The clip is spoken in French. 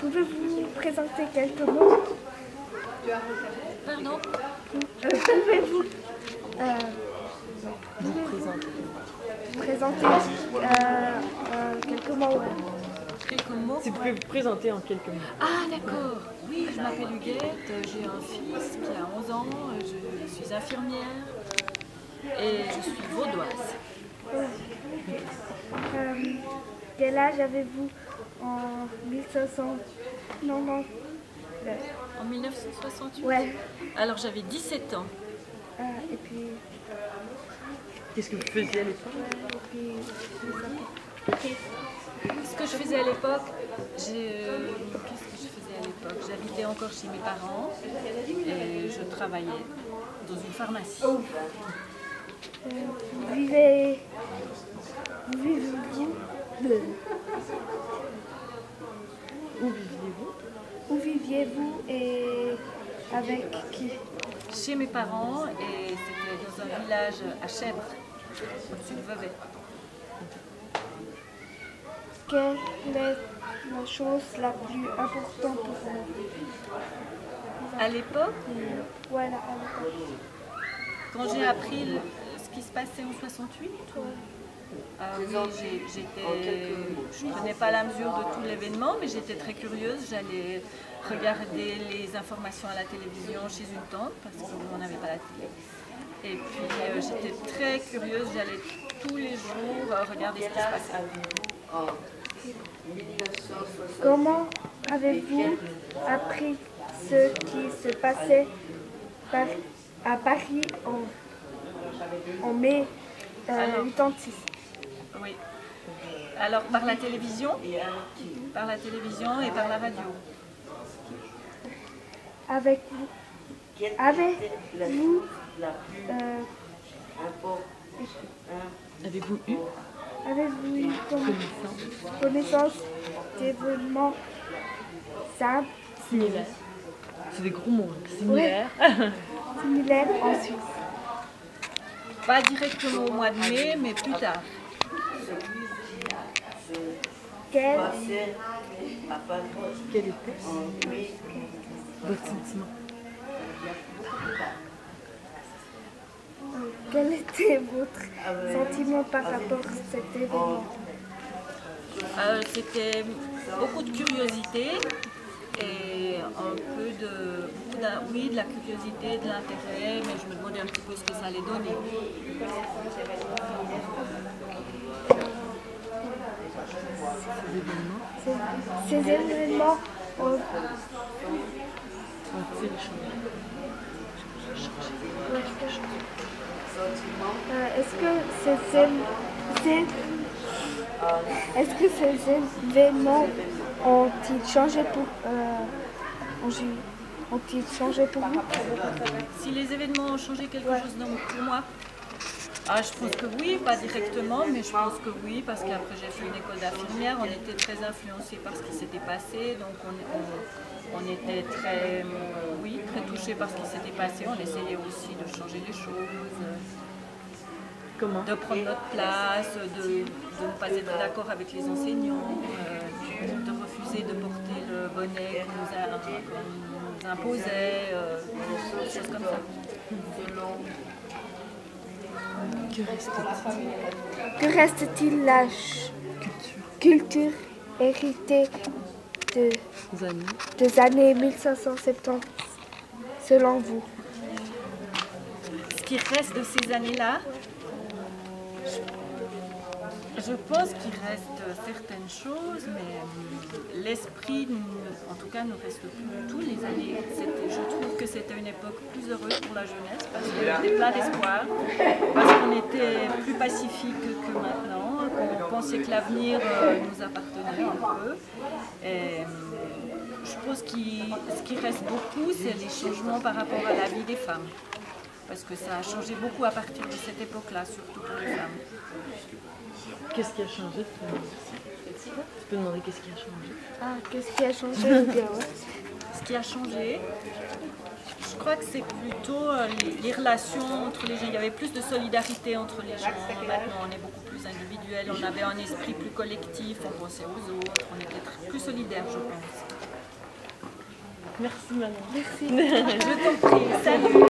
Pouvez-vous présenter quelques mots? Pardon? Euh, Pouvez-vous euh, Vous présentez. présenter euh, euh, quelques mots? Quelques mots Si vous pouvez vous présenter en quelques mots. Ah d'accord, oui, je m'appelle Huguette, j'ai un fils qui a 11 ans, je suis infirmière et je suis vaudoise. Euh, Quel âge avez-vous? En 1590 En 1968 Ouais. Alors j'avais 17 ans. Euh, et puis, Qu'est-ce que vous faisiez à l'époque? Ce que je faisais à l'époque, j'ai... Qu'est-ce que je faisais à l'époque? J'habitais encore chez mes parents et je travaillais dans une pharmacie. euh, vous vivez, vous de- Où viviez-vous? Où viviez-vous et avec qui? Chez mes parents et c'était dans un village à Chèvres, au-dessus de Vevey. Quelle est la chose la plus importante pour vous? À l'époque, Voilà, à l'époque. Quand j'ai appris le- ce qui se passait en 68, ah oui, j'étais, je ne prenais pas la mesure de tout l'événement, mais j'étais très curieuse. J'allais regarder les informations à la télévision chez une tante, parce qu'on n'avait pas la télé. Et puis euh, j'étais très curieuse, j'allais tous les jours euh, regarder ce qui se passait. Comment avez-vous appris ce qui se passait à Paris en, en mai euh, Alors. 86 Oui. Alors par la télévision, par la télévision et par la radio. Avec vous Avez-vous euh, Avez-vous eu avez-vous eu con- connaissance d'événements simples, Similaire. C'est des gros mots. hein. Similaire. similaires en Suisse Pas directement au mois de mai, mais plus tard. Quel, Quel était votre sentiment quel était votre sentiment par rapport à cet événement Euh, C'était beaucoup de curiosité et un peu de, oui, de la curiosité, de l'intérêt, mais je me demandais un petit peu ce que ça allait donner. Ces événements ont Euh, Est-ce que ces, é- ces- est-ce que ces événements ont-ils changé pour euh, ont- ont-ils changé pour vous Si les événements ont changé quelque chose dans- pour moi, ah, je pense que oui, pas directement, mais je pense que oui, parce qu'après j'ai fait une école d'infirmière, on était très influencés par ce qui s'était passé, donc on, on- on était très, oui, très touchés par ce qui s'était passé, on essayait aussi de changer les choses, Comment de prendre notre place, de, de ne pas être d'accord avec les enseignants, euh, de refuser de porter le bonnet qu'on nous, a- qu'on nous imposait, euh, des choses comme ça. Que reste-t-il? Que reste-t-il? La culture. héritée de, des années. 1570 selon vous? Ce qui reste de ces années-là, je pense qu'il reste certaines choses, mais euh, l'esprit, en tout cas, ne reste plus du tout. Les années, je trouve que c'était une époque plus heureuse pour la jeunesse, parce qu'on était plein d'espoir, parce qu'on était plus pacifique que maintenant, qu'on pensait que l'avenir euh, nous appartenait un peu. Euh, je pense que ce qui reste beaucoup, c'est les changements par rapport à la vie des femmes. Parce que ça a changé beaucoup à partir de cette époque-là, surtout pour les femmes. Qu'est-ce qui a changé Tu peux demander qu'est-ce qui a changé Ah, qu'est-ce qui a changé ce qui a changé, je crois que c'est plutôt euh, les, relations entre les gens. Il y avait plus de solidarité entre les gens. Maintenant, on est beaucoup plus individuel. On avait un esprit plus collectif. On pensait aux autres. On était plus solidaires, je pense. Merci Manon. Merci. Je t'en prie. Salut.